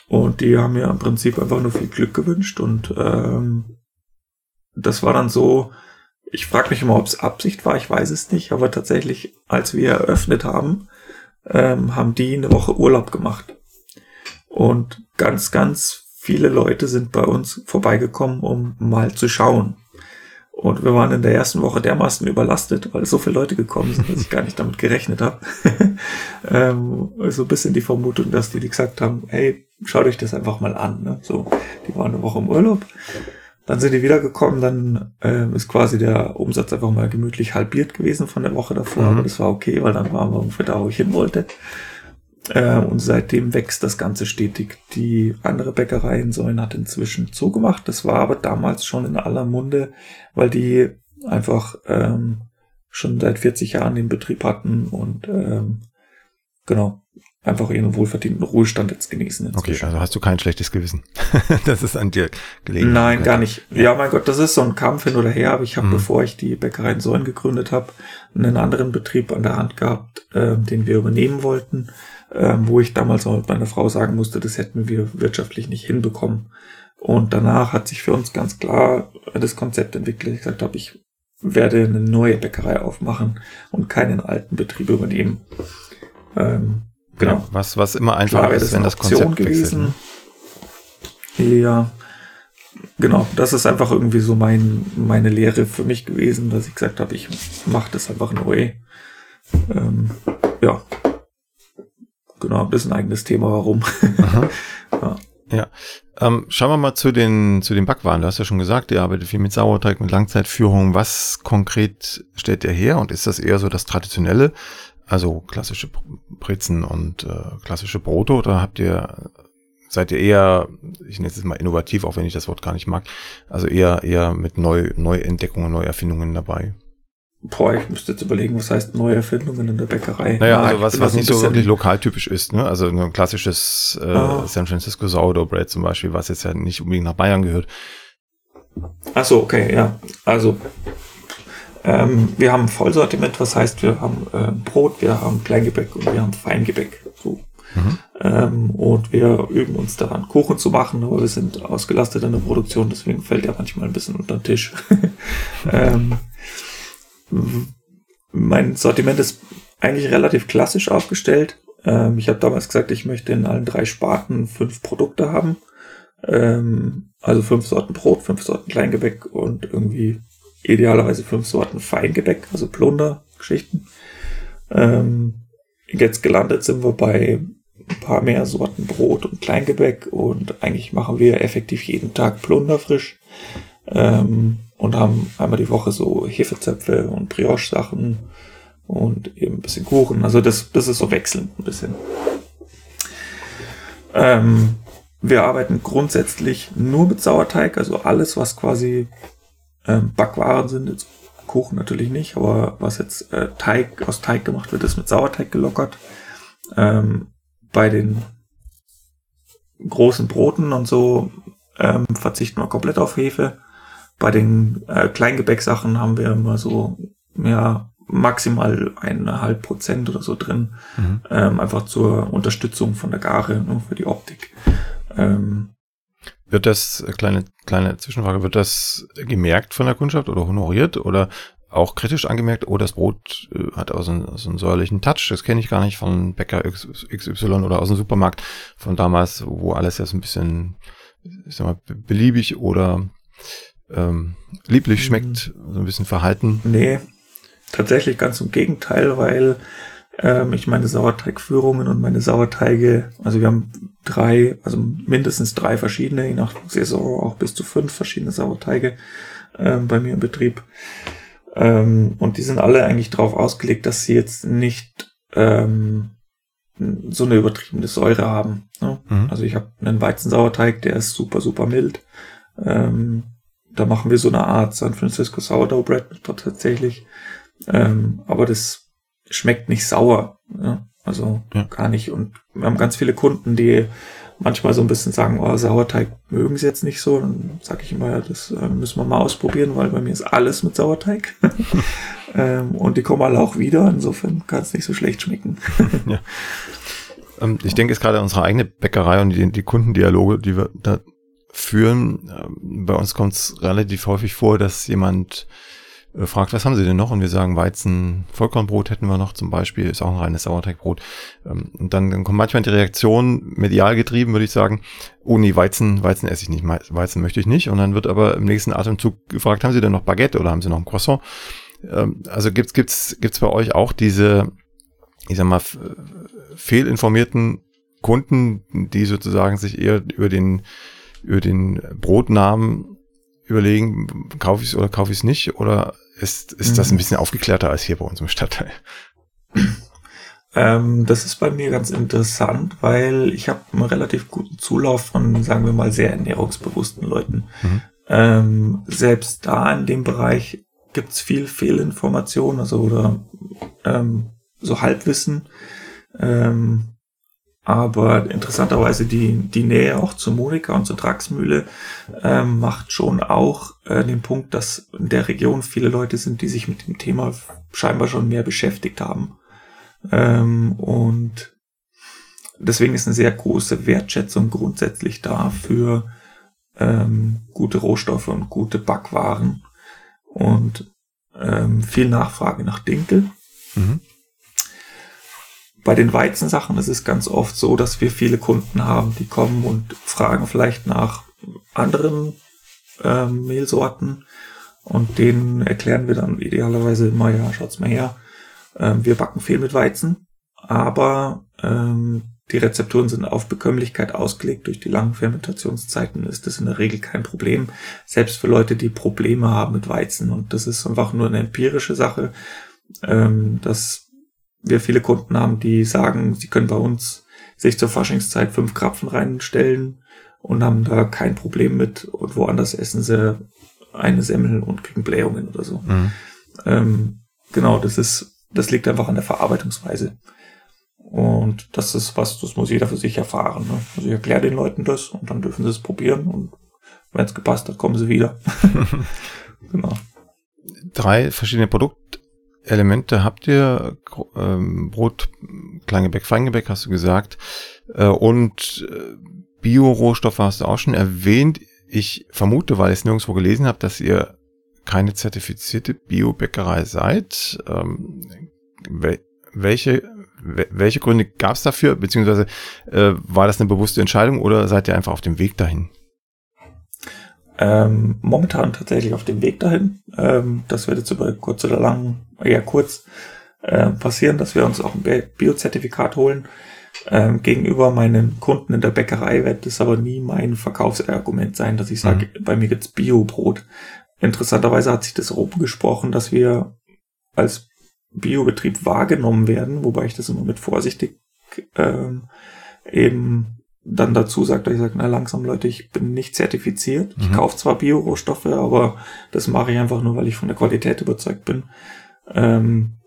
Und die haben mir im Prinzip einfach nur viel Glück gewünscht. Und ähm, das war dann so, ich frage mich immer, ob es Absicht war, ich weiß es nicht, aber tatsächlich, als wir eröffnet haben, ähm, haben die eine Woche Urlaub gemacht. Und ganz, ganz viele Leute sind bei uns vorbeigekommen, um mal zu schauen. Und wir waren in der ersten Woche dermaßen überlastet, weil so viele Leute gekommen sind, dass ich gar nicht damit gerechnet habe. ähm, so ein bisschen die Vermutung, dass die, die gesagt haben, hey, schaut euch das einfach mal an. Ne? So, die waren eine Woche im Urlaub. Dann sind die wiedergekommen, dann äh, ist quasi der Umsatz einfach mal gemütlich halbiert gewesen von der Woche davor, mhm. aber das war okay, weil dann waren wir ungefähr da, wo ich hin wollte. Äh, und seitdem wächst das Ganze stetig. Die andere Bäckerei in Säulen hat inzwischen zugemacht. Das war aber damals schon in aller Munde, weil die einfach ähm, schon seit 40 Jahren den Betrieb hatten und ähm, genau, einfach ihren wohlverdienten Ruhestand jetzt genießen. Inzwischen. Okay, also hast du kein schlechtes Gewissen. das ist an dir gelegen. Nein, gar nicht. Ja, mein Gott, das ist so ein Kampf hin oder her, aber ich habe, mhm. bevor ich die Bäckerei in Säulen gegründet habe, einen anderen Betrieb an der Hand gehabt, äh, den wir übernehmen wollten ähm, wo ich damals auch mit meiner Frau sagen musste, das hätten wir wirtschaftlich nicht hinbekommen. Und danach hat sich für uns ganz klar das Konzept entwickelt. Ich gesagt habe, ich werde eine neue Bäckerei aufmachen und keinen alten Betrieb übernehmen. Ähm, genau. Ja, was, was immer einfach ist, wenn das Konzept gewesen. Wechselt, ne? Ja, genau. Das ist einfach irgendwie so mein, meine Lehre für mich gewesen, dass ich gesagt habe, ich mache das einfach neu. Ähm, ja, genau, das ist ein eigenes Thema, warum. ja. ja. Ähm, schauen wir mal zu den, zu den Backwaren. Du hast ja schon gesagt, ihr arbeitet viel mit Sauerteig, mit Langzeitführung. Was konkret stellt ihr her? Und ist das eher so das Traditionelle? Also klassische Brezen und äh, klassische Brote? Oder habt ihr, seid ihr eher, ich nenne es mal innovativ, auch wenn ich das Wort gar nicht mag, also eher, eher mit Neu, Neuentdeckungen, Neuerfindungen dabei? Boah, ich müsste jetzt überlegen, was heißt neue Erfindungen in der Bäckerei. Naja, also was, was nicht so wirklich lokaltypisch ist, ne? Also ein klassisches äh, ah. San Francisco Sourdough Bread zum Beispiel, was jetzt ja nicht unbedingt nach Bayern gehört. Ach so, okay, ja. Also ähm, wir haben Vollsortiment, was heißt, wir haben äh, Brot, wir haben Kleingebäck und wir haben Feingebäck. So. Mhm. Ähm, und wir üben uns daran, Kuchen zu machen, aber wir sind ausgelastet in der Produktion, deswegen fällt er manchmal ein bisschen unter den Tisch. ähm, mein Sortiment ist eigentlich relativ klassisch aufgestellt. Ähm, ich habe damals gesagt, ich möchte in allen drei Sparten fünf Produkte haben. Ähm, also fünf Sorten Brot, fünf Sorten Kleingebäck und irgendwie idealerweise fünf Sorten Feingebäck, also Plundergeschichten. Ähm, jetzt gelandet sind wir bei ein paar mehr Sorten Brot und Kleingebäck und eigentlich machen wir effektiv jeden Tag Plunder frisch. Ähm, und haben einmal die Woche so Hefezöpfe und Brioche-Sachen und eben ein bisschen Kuchen. Also das, das ist so wechselnd ein bisschen. Ähm, wir arbeiten grundsätzlich nur mit Sauerteig, also alles, was quasi ähm, Backwaren sind, jetzt Kuchen natürlich nicht, aber was jetzt äh, Teig aus Teig gemacht wird, ist mit Sauerteig gelockert. Ähm, bei den großen Broten und so ähm, verzichten wir komplett auf Hefe. Bei den äh, Kleingebäcksachen haben wir immer so, ja, maximal eineinhalb Prozent oder so drin. Mhm. Ähm, einfach zur Unterstützung von der Gare, ne, für die Optik. Ähm, wird das, kleine, kleine Zwischenfrage, wird das gemerkt von der Kundschaft oder honoriert oder auch kritisch angemerkt, oh, das Brot äh, hat auch so einen, so einen säuerlichen Touch, das kenne ich gar nicht von Bäcker XY oder aus dem Supermarkt von damals, wo alles ja so ein bisschen, ich sag mal, beliebig oder ähm, lieblich mhm. schmeckt, so ein bisschen verhalten. Nee, tatsächlich ganz im Gegenteil, weil ähm, ich meine Sauerteigführungen und meine Sauerteige, also wir haben drei, also mindestens drei verschiedene, je nach Saison auch bis zu fünf verschiedene Sauerteige ähm, bei mir im Betrieb. Ähm, und die sind alle eigentlich darauf ausgelegt, dass sie jetzt nicht ähm, so eine übertriebene Säure haben. Ne? Mhm. Also ich habe einen Weizensauerteig, der ist super, super mild. Ähm, da machen wir so eine Art San Francisco Sourdough Bread tatsächlich. Ähm, aber das schmeckt nicht sauer. Ja? Also ja. gar nicht. Und wir haben ganz viele Kunden, die manchmal so ein bisschen sagen, oh, Sauerteig mögen sie jetzt nicht so. Dann sage ich immer, ja, das äh, müssen wir mal ausprobieren, weil bei mir ist alles mit Sauerteig. ähm, und die kommen alle auch wieder. Insofern kann es nicht so schlecht schmecken. ja. ähm, ich denke, es gerade unsere eigene Bäckerei und die, die Kundendialoge, die wir da führen. Ähm, bei uns kommt es relativ häufig vor, dass jemand fragt, was haben Sie denn noch? Und wir sagen, Weizen, Vollkornbrot hätten wir noch zum Beispiel, ist auch ein reines Sauerteigbrot. Ähm, und dann, dann kommt manchmal die Reaktion, medial getrieben, würde ich sagen, oh nee, Weizen, Weizen esse ich nicht, Weizen möchte ich nicht. Und dann wird aber im nächsten Atemzug gefragt, haben Sie denn noch Baguette oder haben Sie noch ein Croissant? Ähm, also gibt's, gibt's, gibt's bei euch auch diese, ich sag mal, fehlinformierten Kunden, die sozusagen sich eher über den, über den Brotnamen überlegen, kaufe ich es oder kaufe ich es nicht? Oder ist, ist mhm. das ein bisschen aufgeklärter als hier bei uns im Stadtteil? Ähm, das ist bei mir ganz interessant, weil ich habe einen relativ guten Zulauf von, sagen wir mal, sehr ernährungsbewussten Leuten. Mhm. Ähm, selbst da in dem Bereich gibt's viel Fehlinformation, also oder ähm, so Halbwissen. Ähm, aber interessanterweise die, die Nähe auch zu Monika und zur Draxmühle ähm, macht schon auch äh, den Punkt, dass in der Region viele Leute sind, die sich mit dem Thema scheinbar schon mehr beschäftigt haben. Ähm, und deswegen ist eine sehr große Wertschätzung grundsätzlich da für ähm, gute Rohstoffe und gute Backwaren und ähm, viel Nachfrage nach Dinkel. Mhm. Bei den Weizensachen ist es ganz oft so, dass wir viele Kunden haben, die kommen und fragen vielleicht nach anderen ähm, Mehlsorten und denen erklären wir dann idealerweise immer, ja, schaut's mal her, ähm, wir backen viel mit Weizen, aber ähm, die Rezepturen sind auf Bekömmlichkeit ausgelegt. Durch die langen Fermentationszeiten ist das in der Regel kein Problem. Selbst für Leute, die Probleme haben mit Weizen. Und das ist einfach nur eine empirische Sache, ähm, dass wir viele Kunden haben, die sagen, sie können bei uns sich zur Faschingszeit fünf Krapfen reinstellen und haben da kein Problem mit und woanders essen sie eine Semmel und kriegen Blähungen oder so. Mhm. Ähm, genau, das ist, das liegt einfach an der Verarbeitungsweise. Und das ist was, das muss jeder für sich erfahren. Ne? Also ich erkläre den Leuten das und dann dürfen sie es probieren und wenn es gepasst hat, kommen sie wieder. genau. Drei verschiedene Produkte Elemente habt ihr, ähm, Brot, Kleingebäck, Feingebäck hast du gesagt, äh, und äh, Bio-Rohstoffe hast du auch schon erwähnt. Ich vermute, weil ich es nirgendwo gelesen habe, dass ihr keine zertifizierte Bio-Bäckerei seid. Ähm, welche, welche Gründe gab es dafür, beziehungsweise äh, war das eine bewusste Entscheidung oder seid ihr einfach auf dem Weg dahin? Ähm, momentan tatsächlich auf dem Weg dahin. Ähm, das wird jetzt über kurz oder lang, eher kurz, äh, passieren, dass wir uns auch ein Biozertifikat holen. Ähm, gegenüber meinen Kunden in der Bäckerei wird das aber nie mein Verkaufsargument sein, dass ich sage, mhm. bei mir gibt's Bio-Brot. Interessanterweise hat sich das rumgesprochen, dass wir als Biobetrieb wahrgenommen werden, wobei ich das immer mit vorsichtig ähm, eben dann dazu sagt, ich sage, na langsam Leute, ich bin nicht zertifiziert. Mhm. Ich kaufe zwar Bio-Rohstoffe, aber das mache ich einfach nur, weil ich von der Qualität überzeugt bin. Ähm,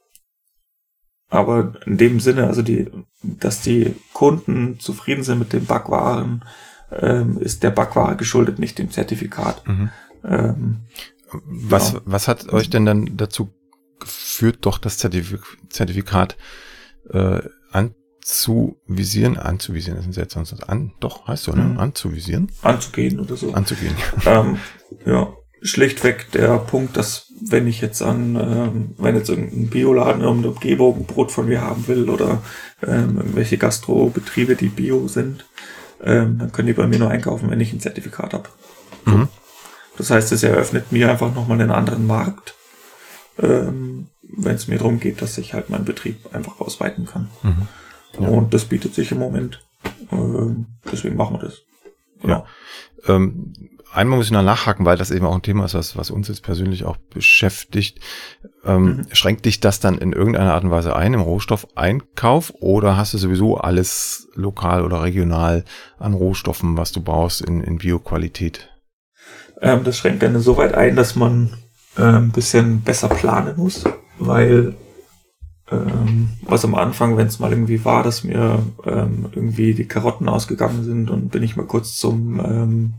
aber in dem Sinne, also die, dass die Kunden zufrieden sind mit den Backwaren, ähm, ist der Backware geschuldet, nicht dem Zertifikat. Mhm. Ähm, was, genau. was hat euch denn dann dazu geführt, doch das Zertif Zertifikat äh, an anzuvisieren, anzuvisieren ist ein seltsames an, doch heißt so, ne? Mhm. Anzuvisieren. Anzugehen oder so. Anzugehen. Ähm, ja, schlichtweg der Punkt, dass wenn ich jetzt an, ähm, wenn jetzt irgendein Bioladen in der Umgebung Brot von mir haben will oder ähm, irgendwelche Gastrobetriebe, die Bio sind, ähm, dann können die bei mir nur einkaufen, wenn ich ein Zertifikat habe. Mhm. Das heißt, es eröffnet mir einfach nochmal einen anderen Markt, ähm, wenn es mir darum geht, dass ich halt meinen Betrieb einfach ausweiten kann. Mhm. Ja. Und das bietet sich im Moment. Ähm, deswegen machen wir das. Genau. Ja. Ähm, einmal muss ich noch nachhaken, weil das eben auch ein Thema ist, was, was uns jetzt persönlich auch beschäftigt. Ähm, mhm. Schränkt dich das dann in irgendeiner Art und Weise ein im Rohstoffeinkauf oder hast du sowieso alles lokal oder regional an Rohstoffen, was du brauchst in, in Bioqualität? Ähm, das schränkt dann so weit ein, dass man äh, ein bisschen besser planen muss, weil ähm, was am Anfang, wenn es mal irgendwie war, dass mir ähm, irgendwie die Karotten ausgegangen sind und bin ich mal kurz zum, ähm,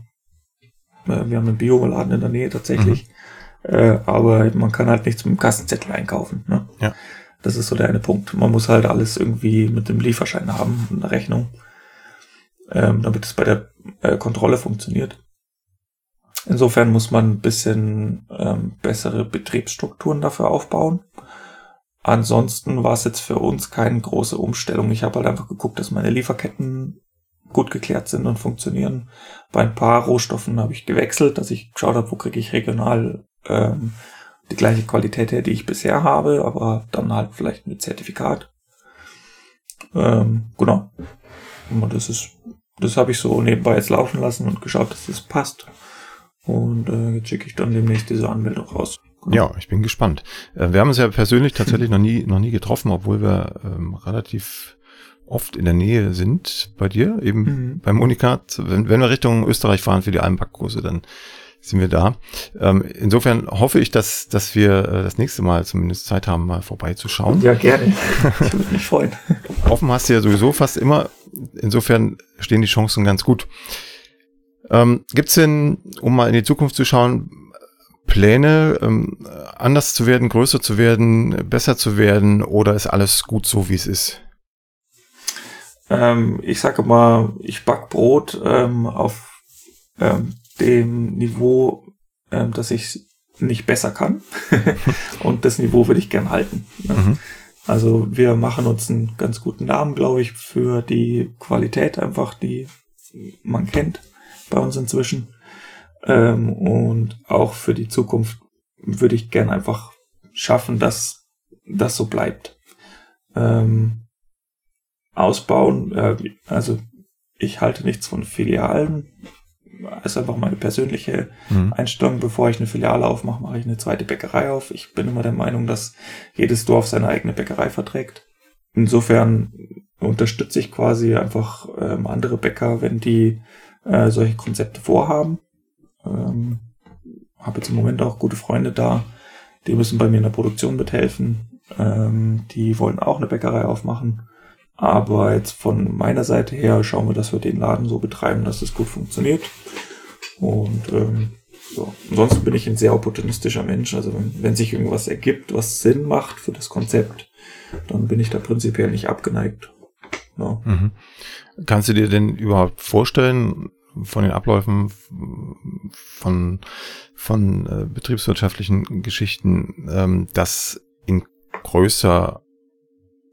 äh, wir haben einen Bioladen in der Nähe tatsächlich, mhm. äh, aber man kann halt nichts mit dem Kassenzettel einkaufen. Ne? Ja. Das ist so der eine Punkt. Man muss halt alles irgendwie mit dem Lieferschein haben, eine Rechnung, ähm, damit es bei der äh, Kontrolle funktioniert. Insofern muss man ein bisschen ähm, bessere Betriebsstrukturen dafür aufbauen. Ansonsten war es jetzt für uns keine große Umstellung. Ich habe halt einfach geguckt, dass meine Lieferketten gut geklärt sind und funktionieren. Bei ein paar Rohstoffen habe ich gewechselt, dass ich geschaut habe, wo kriege ich regional ähm, die gleiche Qualität her, die ich bisher habe, aber dann halt vielleicht mit Zertifikat. Ähm, genau. Und das ist, das habe ich so nebenbei jetzt laufen lassen und geschaut, dass das passt. Und äh, jetzt schicke ich dann demnächst diese Anmeldung raus. Ja, ich bin gespannt. Äh, wir haben uns ja persönlich tatsächlich noch nie, noch nie getroffen, obwohl wir ähm, relativ oft in der Nähe sind bei dir, eben mhm. beim Unikat. Wenn, wenn wir Richtung Österreich fahren für die Almbachkurse, dann sind wir da. Ähm, insofern hoffe ich, dass, dass wir äh, das nächste Mal zumindest Zeit haben, mal vorbeizuschauen. Ja, gerne. Ich würde mich freuen. Offen hast du ja sowieso fast immer. Insofern stehen die Chancen ganz gut. Ähm, Gibt es denn, um mal in die Zukunft zu schauen, Pläne, ähm, anders zu werden, größer zu werden, besser zu werden oder ist alles gut so, wie es ist? Ähm, ich sage mal, ich back Brot ähm, auf ähm, dem Niveau, ähm, dass ich nicht besser kann. Und das Niveau würde ich gern halten. Ne? Mhm. Also wir machen uns einen ganz guten Namen, glaube ich, für die Qualität einfach, die man kennt bei uns inzwischen. Ähm, und auch für die Zukunft würde ich gern einfach schaffen, dass das so bleibt. Ähm, ausbauen, äh, also ich halte nichts von Filialen. Das ist einfach meine persönliche mhm. Einstellung. Bevor ich eine Filiale aufmache, mache ich eine zweite Bäckerei auf. Ich bin immer der Meinung, dass jedes Dorf seine eigene Bäckerei verträgt. Insofern unterstütze ich quasi einfach ähm, andere Bäcker, wenn die äh, solche Konzepte vorhaben. Ähm, habe jetzt im Moment auch gute Freunde da, die müssen bei mir in der Produktion mithelfen. Ähm, die wollen auch eine Bäckerei aufmachen. Aber jetzt von meiner Seite her schauen wir, dass wir den Laden so betreiben, dass es gut funktioniert. Und ähm, so. Ansonsten bin ich ein sehr opportunistischer Mensch. Also wenn, wenn sich irgendwas ergibt, was Sinn macht für das Konzept, dann bin ich da prinzipiell nicht abgeneigt. Ja. Mhm. Kannst du dir denn überhaupt vorstellen, von den Abläufen von, von äh, betriebswirtschaftlichen Geschichten, ähm, das in größer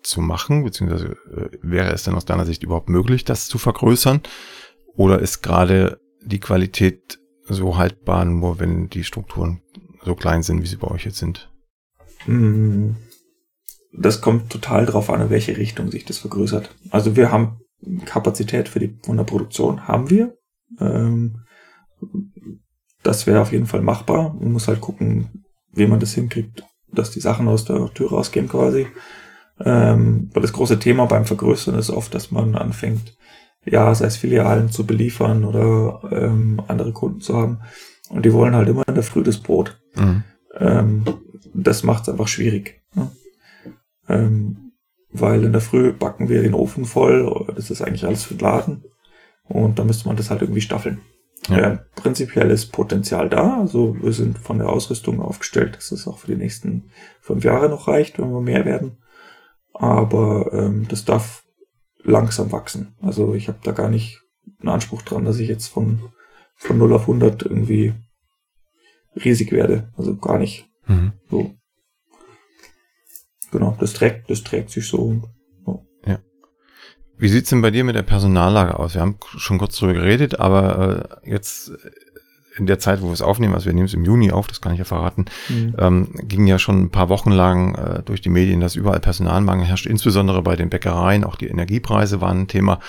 zu machen, beziehungsweise äh, wäre es denn aus deiner Sicht überhaupt möglich, das zu vergrößern? Oder ist gerade die Qualität so haltbar, nur wenn die Strukturen so klein sind, wie sie bei euch jetzt sind? Hm. Das kommt total drauf an, in welche Richtung sich das vergrößert. Also wir haben Kapazität für die von der Produktion haben wir. Ähm, das wäre auf jeden Fall machbar. Man muss halt gucken, wie man das hinkriegt, dass die Sachen aus der Tür rausgehen quasi. Ähm, weil das große Thema beim Vergrößern ist oft, dass man anfängt, ja, sei es Filialen zu beliefern oder ähm, andere Kunden zu haben. Und die wollen halt immer in der Früh das Brot. Mhm. Ähm, das macht es einfach schwierig. Ne? Ähm, weil in der Früh backen wir den Ofen voll. Das ist eigentlich alles für den Laden. Und da müsste man das halt irgendwie staffeln. Ja. Äh, prinzipiell ist Potenzial da. Also wir sind von der Ausrüstung aufgestellt, dass es auch für die nächsten fünf Jahre noch reicht, wenn wir mehr werden. Aber ähm, das darf langsam wachsen. Also ich habe da gar nicht einen Anspruch dran, dass ich jetzt von, von 0 auf 100 irgendwie riesig werde. Also gar nicht. Mhm. So. Genau, das trägt, das trägt sich so. Wie sieht's denn bei dir mit der Personallage aus? Wir haben schon kurz drüber geredet, aber äh, jetzt in der Zeit, wo wir es aufnehmen, also wir nehmen es im Juni auf, das kann ich ja verraten, mhm. ähm, ging ja schon ein paar Wochen lang äh, durch die Medien, dass überall Personalmangel herrscht, insbesondere bei den Bäckereien, auch die Energiepreise waren ein Thema.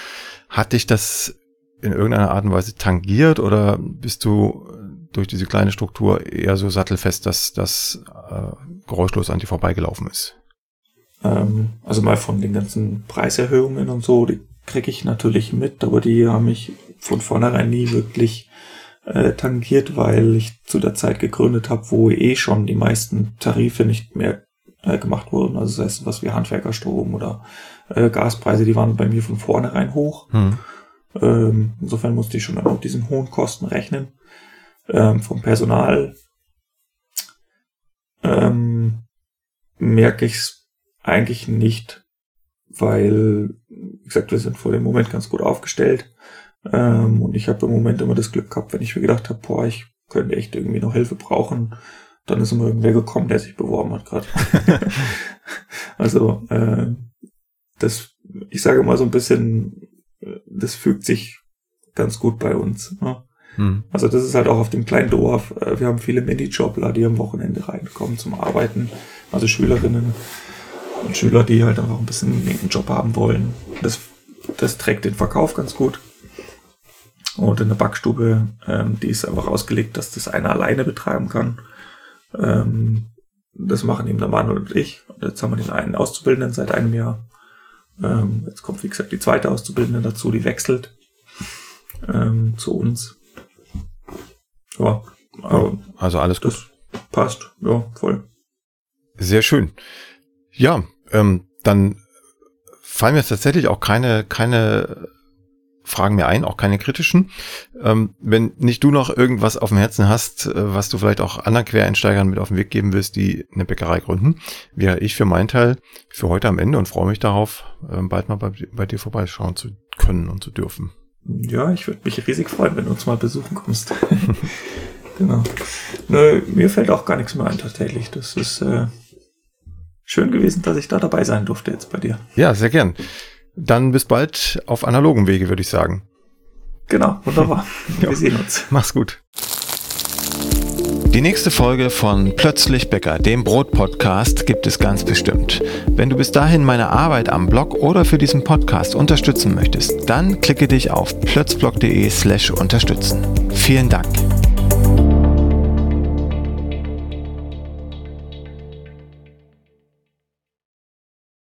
Hat dich das in irgendeiner Art und Weise tangiert oder bist du durch diese kleine Struktur eher so sattelfest, dass das äh, geräuschlos an dir vorbeigelaufen ist? Ähm, also mal von den ganzen Preiserhöhungen und so, die kriege ich natürlich mit, aber die haben mich von vornherein nie wirklich äh, tangiert, weil ich zu der Zeit gegründet habe, wo eh schon die meisten Tarife nicht mehr äh, gemacht wurden. Also das heißt, was wie Handwerkerstrom oder äh, Gaspreise, die waren bei mir von vornherein hoch. Hm. Ähm, insofern musste ich schon mit diesen hohen Kosten rechnen. Ähm, vom Personal ähm, merke ich es eigentlich nicht, weil, wie gesagt, wir sind vor dem Moment ganz gut aufgestellt. Ähm, und ich habe im Moment immer das Glück gehabt, wenn ich mir gedacht habe, boah, ich könnte echt irgendwie noch Hilfe brauchen, dann ist immer irgendwer gekommen, der sich beworben hat gerade. also äh, das, ich sage mal so ein bisschen, das fügt sich ganz gut bei uns. Ne? Hm. Also das ist halt auch auf dem kleinen Dorf. Äh, wir haben viele Minijobler, die am Wochenende reinkommen zum Arbeiten. Also Schülerinnen und Schüler, die halt einfach ein bisschen einen Job haben wollen. Das, das trägt den Verkauf ganz gut. Und in der Backstube, ähm, die ist einfach ausgelegt, dass das einer alleine betreiben kann. Ähm, das machen eben der Manuel und ich. Und jetzt haben wir den einen Auszubildenden seit einem Jahr. Ähm, jetzt kommt, wie gesagt, die zweite Auszubildende dazu, die wechselt ähm, zu uns. Ja, aber also alles gut. Passt, ja, voll. Sehr schön. Ja, ähm, dann fallen mir tatsächlich auch keine, keine Fragen mehr ein, auch keine kritischen. Ähm, wenn nicht du noch irgendwas auf dem Herzen hast, äh, was du vielleicht auch anderen Quereinsteigern mit auf den Weg geben willst, die eine Bäckerei gründen, wäre ich für meinen Teil für heute am Ende und freue mich darauf, äh, bald mal bei, bei, dir vorbeischauen zu können und zu dürfen. Ja, ich würde mich riesig freuen, wenn du uns mal besuchen kommst. genau. Nö, mir fällt auch gar nichts mehr ein tatsächlich. Das ist äh, schön gewesen, dass ich da dabei sein durfte jetzt bei dir. Ja, sehr gern. Dann bis bald auf analogen Wege, würde ich sagen. Genau, wunderbar. Wir sehen uns. Mach's gut. Die nächste Folge von Plötzlich Bäcker, dem Brot-Podcast, gibt es ganz bestimmt. Wenn du bis dahin meine Arbeit am Blog oder für diesen Podcast unterstützen möchtest, dann klicke dich auf plötzblog.de slash unterstützen. Vielen Dank.